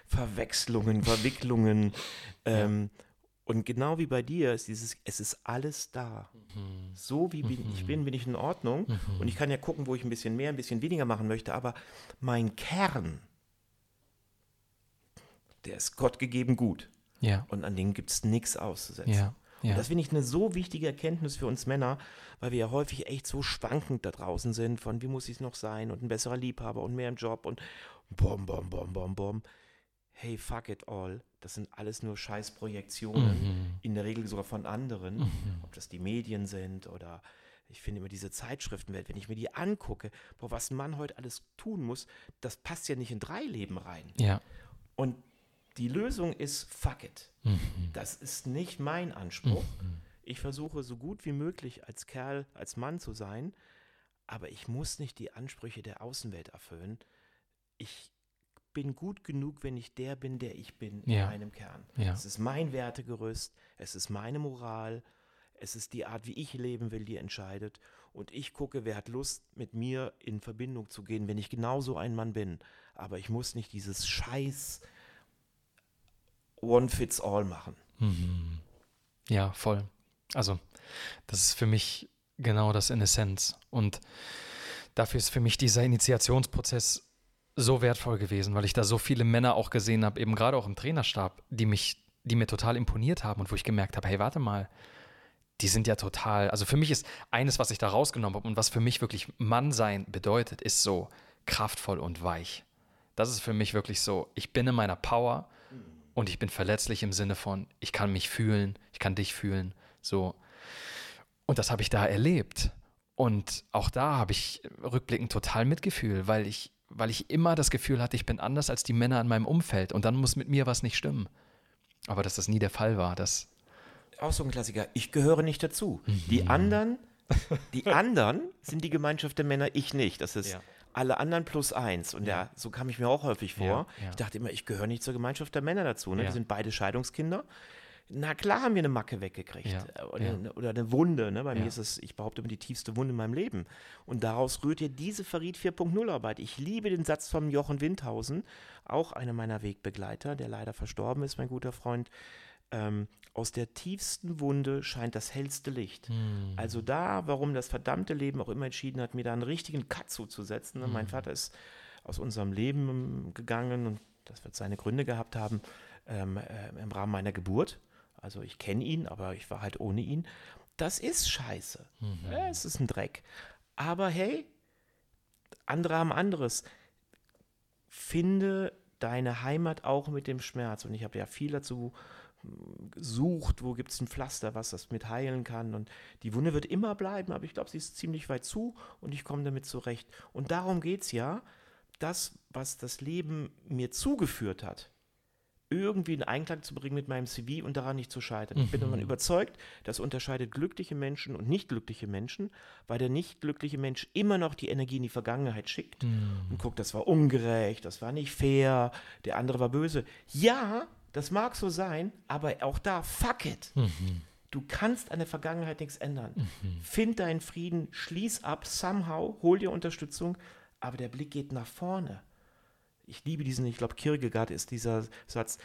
Verwechslungen, Verwicklungen. Ähm, und genau wie bei dir ist dieses, es ist alles da. Mhm. So wie bin, ich bin, bin ich in Ordnung. Mhm. Und ich kann ja gucken, wo ich ein bisschen mehr, ein bisschen weniger machen möchte. Aber mein Kern, der ist Gott gegeben gut. Ja. Und an dem gibt es nichts auszusetzen. Ja. Ja. Und das finde ich eine so wichtige Erkenntnis für uns Männer, weil wir ja häufig echt so schwankend da draußen sind, von wie muss ich es noch sein und ein besserer Liebhaber und mehr im Job und bom, bom, bom, bom, bom. Hey, fuck it all. Das sind alles nur Scheißprojektionen, mhm. in der Regel sogar von anderen, mhm. ob das die Medien sind oder ich finde immer diese Zeitschriftenwelt, wenn ich mir die angucke, boah, was ein Mann heute alles tun muss, das passt ja nicht in drei Leben rein. Ja. Und die Lösung ist fuck it. Mhm. Das ist nicht mein Anspruch. Mhm. Ich versuche so gut wie möglich als Kerl, als Mann zu sein, aber ich muss nicht die Ansprüche der Außenwelt erfüllen. Ich bin gut genug, wenn ich der bin, der ich bin ja. in meinem Kern. Ja. Es ist mein Wertegerüst, es ist meine Moral, es ist die Art, wie ich leben will, die entscheidet. Und ich gucke, wer hat Lust, mit mir in Verbindung zu gehen, wenn ich genauso ein Mann bin. Aber ich muss nicht dieses Scheiß One-Fits-All machen. Mhm. Ja, voll. Also, das ist für mich genau das in Essenz. Und dafür ist für mich dieser Initiationsprozess so wertvoll gewesen, weil ich da so viele Männer auch gesehen habe, eben gerade auch im Trainerstab, die mich, die mir total imponiert haben und wo ich gemerkt habe, hey, warte mal, die sind ja total, also für mich ist eines, was ich da rausgenommen habe und was für mich wirklich Mannsein bedeutet, ist so kraftvoll und weich. Das ist für mich wirklich so, ich bin in meiner Power und ich bin verletzlich im Sinne von, ich kann mich fühlen, ich kann dich fühlen, so. Und das habe ich da erlebt. Und auch da habe ich rückblickend total Mitgefühl, weil ich, weil ich immer das Gefühl hatte, ich bin anders als die Männer in meinem Umfeld und dann muss mit mir was nicht stimmen. Aber dass das nie der Fall war, das. Auch so ein Klassiker. Ich gehöre nicht dazu. Mhm. Die anderen, die anderen sind die Gemeinschaft der Männer, ich nicht. Das ist ja alle anderen plus eins. Und ja, ja so kam ich mir auch häufig vor. Ja, ja. Ich dachte immer, ich gehöre nicht zur Gemeinschaft der Männer dazu. Ne? Wir sind beide Scheidungskinder. Na klar haben wir eine Macke weggekriegt oder, eine, oder, eine Wunde. Ne? Bei mir ist es, ich behaupte immer, die tiefste Wunde in meinem Leben. Und daraus rührt ja diese Verriet 4.0 Arbeit. Ich liebe den Satz von Jochen Windhausen, auch einer meiner Wegbegleiter, der leider verstorben ist, mein guter Freund ähm, aus der tiefsten Wunde scheint das hellste Licht. Mhm. Also da, warum das verdammte Leben auch immer entschieden hat, mir da einen richtigen Cut zuzusetzen. Ne? Mhm. Mein Vater ist aus unserem Leben ähm, gegangen und das wird seine Gründe gehabt haben ähm, äh, im Rahmen meiner Geburt. Also ich kenne ihn, aber ich war halt ohne ihn. Das ist scheiße. Mhm. Ja, es ist ein Dreck. Aber hey, andere haben anderes. Finde deine Heimat auch mit dem Schmerz. Und ich habe ja viel dazu sucht, wo gibt es ein Pflaster, was das mit heilen kann. Und die Wunde wird immer bleiben, aber ich glaube, sie ist ziemlich weit zu und ich komme damit zurecht. Und darum geht es ja, das, was das Leben mir zugeführt hat, irgendwie in Einklang zu bringen mit meinem CV und daran nicht zu scheitern. Mhm. Ich bin davon mhm. überzeugt, das unterscheidet glückliche Menschen und nicht glückliche Menschen, weil der nicht glückliche Mensch immer noch die Energie in die Vergangenheit schickt mhm. und guckt, das war ungerecht, das war nicht fair, der andere war böse. Ja, das mag so sein, aber auch da, fuck it. Mhm. Du kannst an der Vergangenheit nichts ändern. Mhm. Find deinen Frieden, schließ ab, somehow, hol dir Unterstützung, aber der Blick geht nach vorne. Ich liebe diesen, ich glaube, Kierkegaard ist dieser Satz,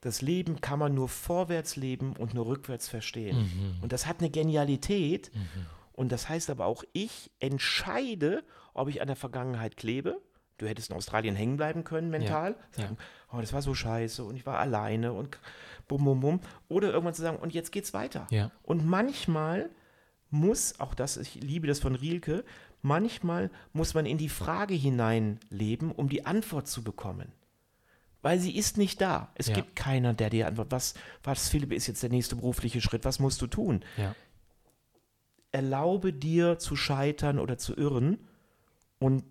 das Leben kann man nur vorwärts leben und nur rückwärts verstehen. Mhm. Und das hat eine Genialität. Mhm. Und das heißt aber auch, ich entscheide, ob ich an der Vergangenheit klebe Du hättest in Australien hängen bleiben können mental, Ja, sagen, oh, das war so scheiße und ich war alleine und bum, bum, bum. Oder irgendwann zu sagen, und jetzt geht's weiter. Ja. Und manchmal muss, auch das, ich liebe das von Rielke, manchmal muss man in die Frage hineinleben, um die Antwort zu bekommen. Weil sie ist nicht da. Es Ja. gibt keiner, der dir antwortet, was, was, Philipp, ist jetzt der nächste berufliche Schritt, was musst du tun? Ja. Erlaube dir zu scheitern oder zu irren und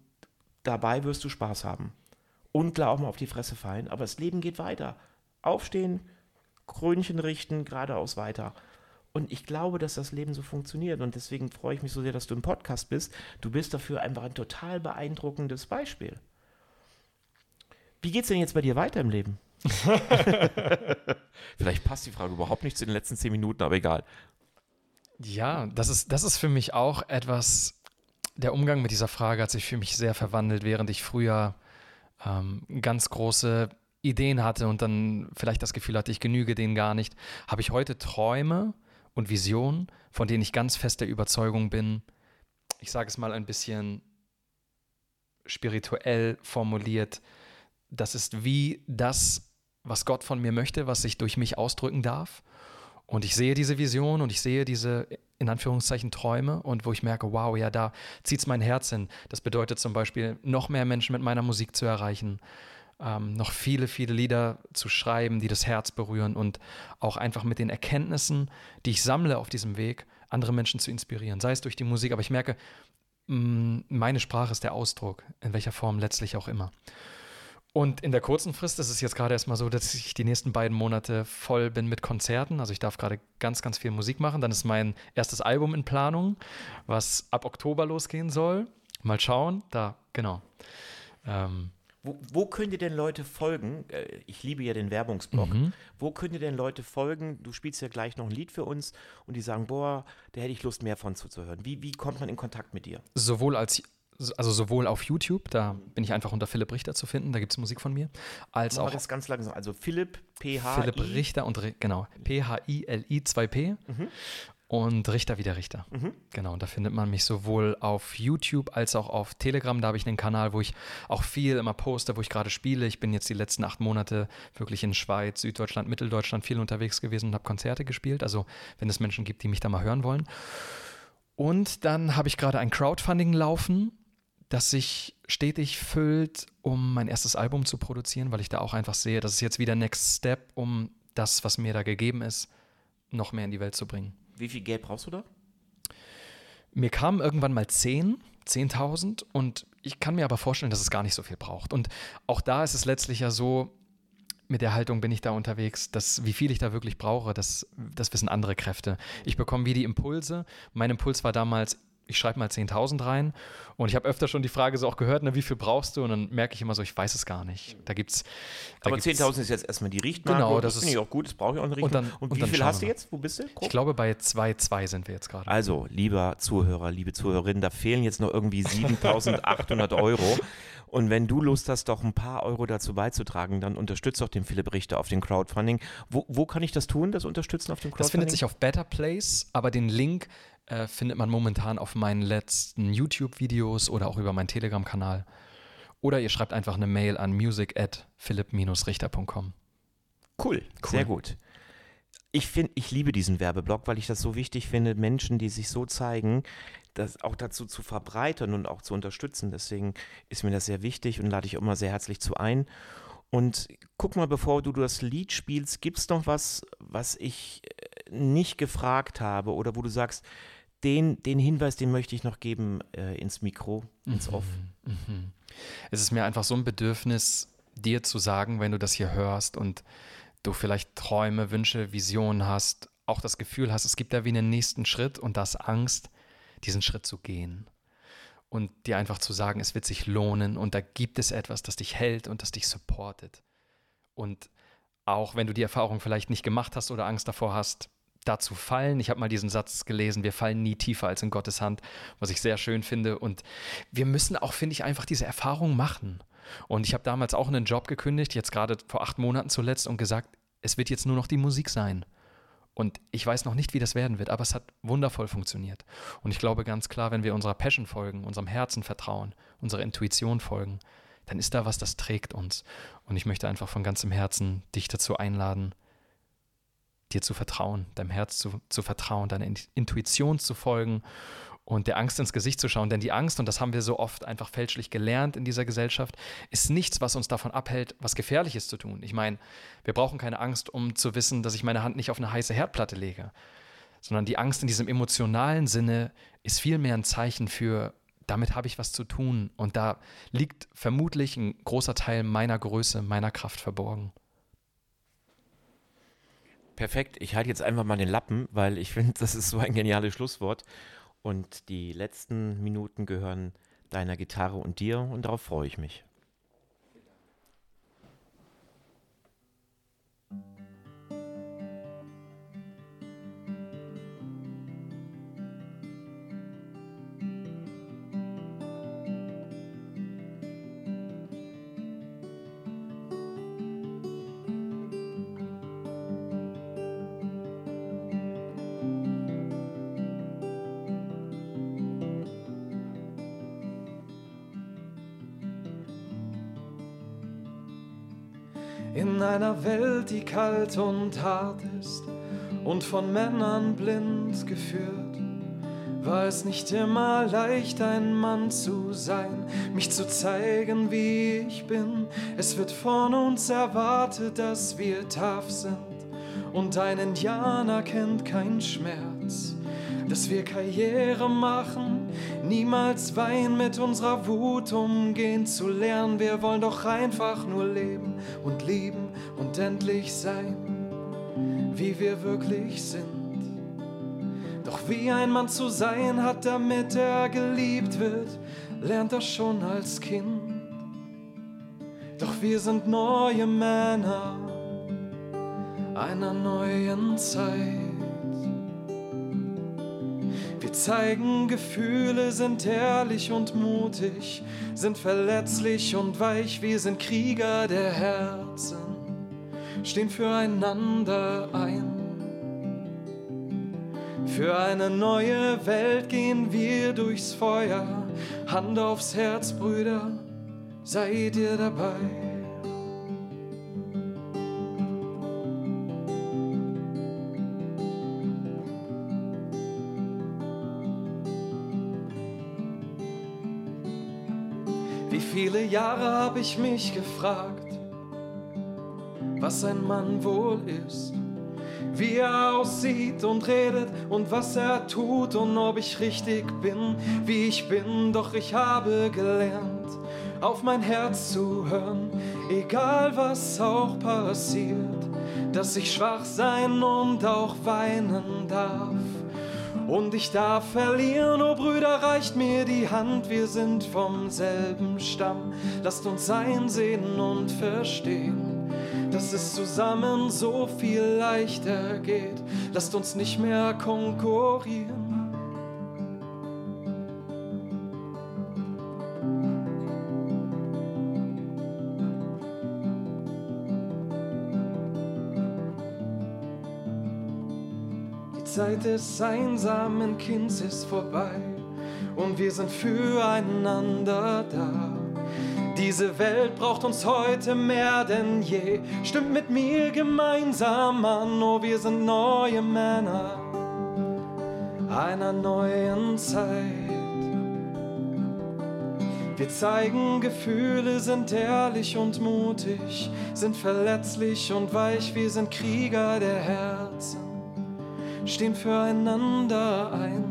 dabei wirst du Spaß haben. Und klar auch mal auf die Fresse fallen, aber das Leben geht weiter. Aufstehen, Krönchen richten, geradeaus weiter. Und ich glaube, dass das Leben so funktioniert. Und deswegen freue ich mich so sehr, dass du im Podcast bist. Du bist dafür einfach ein total beeindruckendes Beispiel. Wie geht's denn jetzt bei dir weiter im Leben? Vielleicht passt die Frage überhaupt nicht zu den letzten zehn Minuten, aber egal. Ja, das ist, das ist für mich auch etwas, der Umgang mit dieser Frage hat sich für mich sehr verwandelt, während ich früher ähm, ganz große Ideen hatte und dann vielleicht das Gefühl hatte, ich genüge denen gar nicht, habe ich heute Träume und Visionen, von denen ich ganz fest der Überzeugung bin, ich sage es mal ein bisschen spirituell formuliert, das ist wie das, was Gott von mir möchte, was sich durch mich ausdrücken darf. Und ich sehe diese Vision und ich sehe diese, in Anführungszeichen, Träume und wo ich merke, wow, ja, da zieht es mein Herz hin. Das bedeutet zum Beispiel, noch mehr Menschen mit meiner Musik zu erreichen, ähm, noch viele, viele Lieder zu schreiben, die das Herz berühren und auch einfach mit den Erkenntnissen, die ich sammle auf diesem Weg, andere Menschen zu inspirieren. Sei es durch die Musik, aber ich merke, mh, meine Sprache ist der Ausdruck, in welcher Form letztlich auch immer. Und in der kurzen Frist ist es jetzt gerade erstmal so, dass ich die nächsten beiden Monate voll bin mit Konzerten. Also ich darf gerade ganz, ganz viel Musik machen. Dann ist mein erstes Album in Planung, was ab Oktober losgehen soll. Mal schauen. Da, genau. Ähm, Wo, wo könnt ihr denn Leute folgen? Äh, Ich liebe ja den Werbungsblock. Mhm. Wo könnt ihr denn Leute folgen? Du spielst ja gleich noch ein Lied für uns und die sagen, boah, da hätte ich Lust, mehr von zuzuhören. Wie, wie kommt man in Kontakt mit dir? sowohl als also sowohl auf YouTube, da bin ich einfach unter Philipp Richter zu finden, da gibt es Musik von mir, als auch das ganz langsam. Also Philipp, PH, Philipp Richter und genau, P-H-I-L-I 2P und Richter wie der Richter. Genau, und da findet man mich sowohl auf YouTube als auch auf Telegram. Da habe ich einen Kanal, wo ich auch viel immer poste, wo ich gerade spiele. Ich bin jetzt die letzten acht Monate wirklich in Schweiz, Süddeutschland, Mitteldeutschland viel unterwegs gewesen und habe Konzerte gespielt. Also wenn es Menschen gibt, die mich da mal hören wollen. Und dann habe ich gerade ein Crowdfunding laufen, das sich stetig füllt, um mein erstes Album zu produzieren, weil ich da auch einfach sehe, das ist jetzt wieder Next Step, um das, was mir da gegeben ist, noch mehr in die Welt zu bringen. Wie viel Geld brauchst du da? Mir kamen irgendwann mal 10, 10.000 und ich kann mir aber vorstellen, dass es gar nicht so viel braucht. Und auch da ist es letztlich ja so, mit der Haltung bin ich da unterwegs, dass wie viel ich da wirklich brauche, das, das wissen andere Kräfte. Ich bekomme wie die Impulse. Mein Impuls war damals, ich schreibe mal 10.000 rein und ich habe öfter schon die Frage so auch gehört, na, wie viel brauchst du? Und dann merke ich immer so, ich weiß es gar nicht. Da gibt's da Aber gibt's- 10.000 ist jetzt erstmal die Richtmarke. Genau, und das finde ist- ich auch gut, das brauche ich auch eine Und dann- Richtmarke. Und, und wie viel hast du jetzt? Wo bist du? Ich Grob? glaube, bei 2,2 sind wir jetzt gerade. Also, lieber Zuhörer, liebe Zuhörerinnen, da fehlen jetzt noch irgendwie 7.800 Euro. Und wenn du Lust hast, doch ein paar Euro dazu beizutragen, dann unterstützt doch den Philipp Richter auf dem Crowdfunding. Wo, wo kann ich das tun, das Unterstützen auf dem Crowdfunding? Das findet sich auf Better Place, aber den Link äh, findet man momentan auf meinen letzten YouTube-Videos oder auch über meinen Telegram-Kanal. Oder ihr schreibt einfach eine Mail an music at philipp-richter.com. Cool, sehr gut. Ich finde, ich liebe diesen Werbeblock, weil ich das so wichtig finde, Menschen, die sich so zeigen, das auch dazu zu verbreitern und auch zu unterstützen. Deswegen ist mir das sehr wichtig und lade ich immer sehr herzlich zu ein. Und guck mal, bevor du das Lied spielst, gibt es noch was, was ich äh, nicht gefragt habe oder wo du sagst, den, den Hinweis, den möchte ich noch geben äh, ins Mikro, ins Off. Mhm. Es ist mir einfach so ein Bedürfnis, dir zu sagen, wenn du das hier hörst und du vielleicht Träume, Wünsche, Visionen hast, auch das Gefühl hast, es gibt da wie einen nächsten Schritt und das Angst, diesen Schritt zu gehen. Und dir einfach zu sagen, es wird sich lohnen und da gibt es etwas, das dich hält und das dich supportet. Und auch wenn du die Erfahrung vielleicht nicht gemacht hast oder Angst davor hast, da zu fallen. Ich habe mal diesen Satz gelesen, wir fallen nie tiefer als in Gottes Hand, was ich sehr schön finde. Und wir müssen auch, finde ich, einfach diese Erfahrung machen. Und ich habe damals auch einen Job gekündigt, jetzt gerade vor acht Monaten zuletzt, und gesagt, es wird jetzt nur noch die Musik sein. Und ich weiß noch nicht, wie das werden wird, aber es hat wundervoll funktioniert. Und ich glaube ganz klar, wenn wir unserer Passion folgen, unserem Herzen vertrauen, unserer Intuition folgen, dann ist da was, das trägt uns. Und ich möchte einfach von ganzem Herzen dich dazu einladen, dir zu vertrauen, deinem Herz zu, zu vertrauen, deiner Intuition zu folgen und der Angst ins Gesicht zu schauen. Denn die Angst, und das haben wir so oft einfach fälschlich gelernt in dieser Gesellschaft, ist nichts, was uns davon abhält, was Gefährliches zu tun. Ich meine, wir brauchen keine Angst, um zu wissen, dass ich meine Hand nicht auf eine heiße Herdplatte lege, sondern die Angst in diesem emotionalen Sinne ist vielmehr ein Zeichen für, damit habe ich was zu tun. Und da liegt vermutlich ein großer Teil meiner Größe, meiner Kraft verborgen. Perfekt. Ich halte jetzt einfach mal den Lappen, weil ich finde, das ist so ein geniales Schlusswort. Und die letzten Minuten gehören deiner Gitarre und dir und darauf freue ich mich. Kalt und hart ist und von Männern blind geführt, war es nicht immer leicht, ein Mann zu sein, mich zu zeigen, wie ich bin. Es wird von uns erwartet, dass wir tough sind und ein Indianer kennt keinen Schmerz, dass wir Karriere machen, niemals weinen, mit unserer Wut umgehen zu lernen. Wir wollen doch einfach nur leben und lieben und endlich sein, wie wir wirklich sind. Doch wie ein Mann zu sein hat, damit er geliebt wird, lernt er schon als Kind. Doch wir sind neue Männer einer neuen Zeit. Zeigen Gefühle, sind ehrlich und mutig, sind verletzlich und weich, wir sind Krieger der Herzen, stehen füreinander ein. Für eine neue Welt gehen wir durchs Feuer, Hand aufs Herz, Brüder, seid ihr dabei? Jahre habe ich mich gefragt, was ein Mann wohl ist, wie er aussieht und redet und was er tut und ob ich richtig bin, wie ich bin, doch ich habe gelernt, auf mein Herz zu hören, egal was auch passiert, dass ich schwach sein und auch weinen darf. Und ich darf verlieren, oh Brüder, reicht mir die Hand, wir sind vom selben Stamm. Lasst uns einsehen und verstehen, dass es zusammen so viel leichter geht. Lasst uns nicht mehr konkurrieren. Zeit des einsamen Kinds ist vorbei und wir sind füreinander da. Diese Welt braucht uns heute mehr denn je. Stimmt mit mir gemeinsam an, oh, wir sind neue Männer einer neuen Zeit. Wir zeigen Gefühle, sind ehrlich und mutig, sind verletzlich und weich, wir sind Krieger der Herzen, stehen füreinander ein.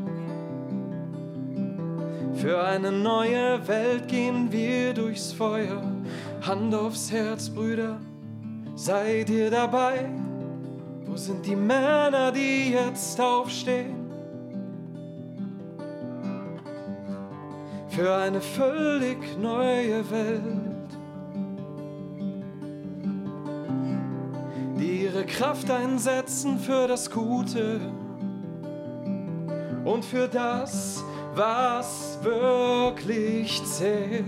Für eine neue Welt gehen wir durchs Feuer. Hand aufs Herz, Brüder, seid ihr dabei? Wo sind die Männer, die jetzt aufstehen? Für eine völlig neue Welt, Kraft einsetzen für das Gute und für das, was wirklich zählt.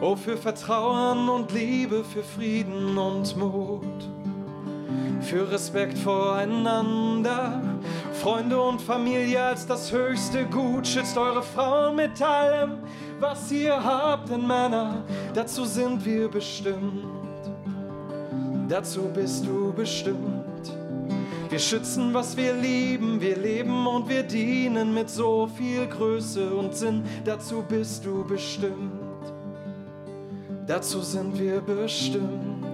Oh, für Vertrauen und Liebe, für Frieden und Mut, für Respekt voreinander, Freunde und Familie als das höchste Gut. Schützt eure Frauen mit allem, was ihr habt, denn Männer, dazu sind wir bestimmt. Dazu bist du bestimmt. Wir schützen, was wir lieben, wir leben und wir dienen mit so viel Größe und Sinn. Dazu bist du bestimmt. Dazu sind wir bestimmt.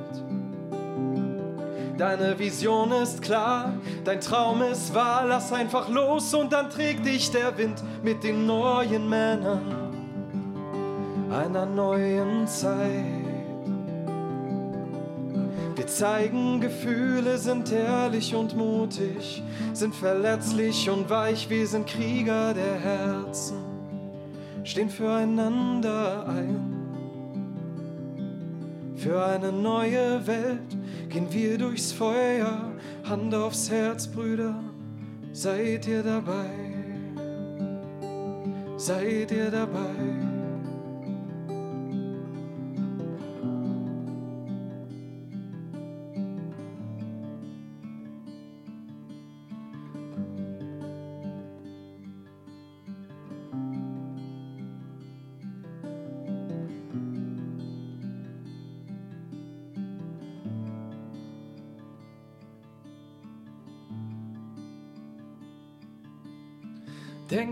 Deine Vision ist klar, dein Traum ist wahr. Lass einfach los und dann trägt dich der Wind mit den neuen Männern einer neuen Zeit. Zeigen Gefühle, sind ehrlich und mutig, sind verletzlich und weich, wir sind Krieger der Herzen, stehen füreinander ein. Für eine neue Welt gehen wir durchs Feuer, Hand aufs Herz, Brüder, seid ihr dabei? Seid ihr dabei?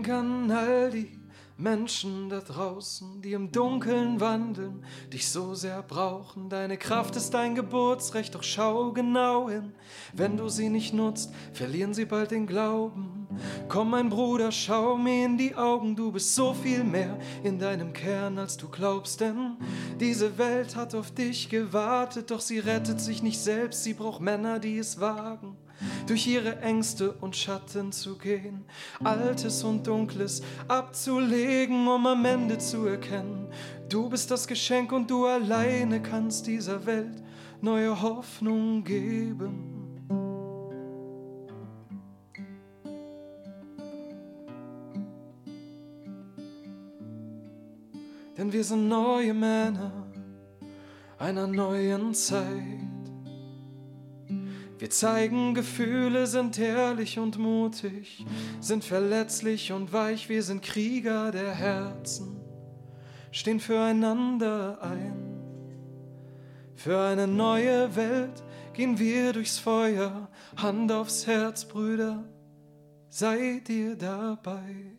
Denk an all die Menschen da draußen, die im Dunkeln wandeln, dich so sehr brauchen. Deine Kraft ist dein Geburtsrecht, doch schau genau hin. Wenn du sie nicht nutzt, verlieren sie bald den Glauben. Komm, mein Bruder, schau mir in die Augen, du bist so viel mehr in deinem Kern, als du glaubst, denn diese Welt hat auf dich gewartet, doch sie rettet sich nicht selbst, sie braucht Männer, die es wagen durch ihre Ängste und Schatten zu gehen, Altes und Dunkles abzulegen, um am Ende zu erkennen, du bist das Geschenk und du alleine kannst dieser Welt neue Hoffnung geben. Denn wir sind neue Männer einer neuen Zeit. Wir zeigen Gefühle, sind ehrlich und mutig, sind verletzlich und weich, wir sind Krieger der Herzen, stehen füreinander ein. Für eine neue Welt gehen wir durchs Feuer, Hand aufs Herz, Brüder, seid ihr dabei?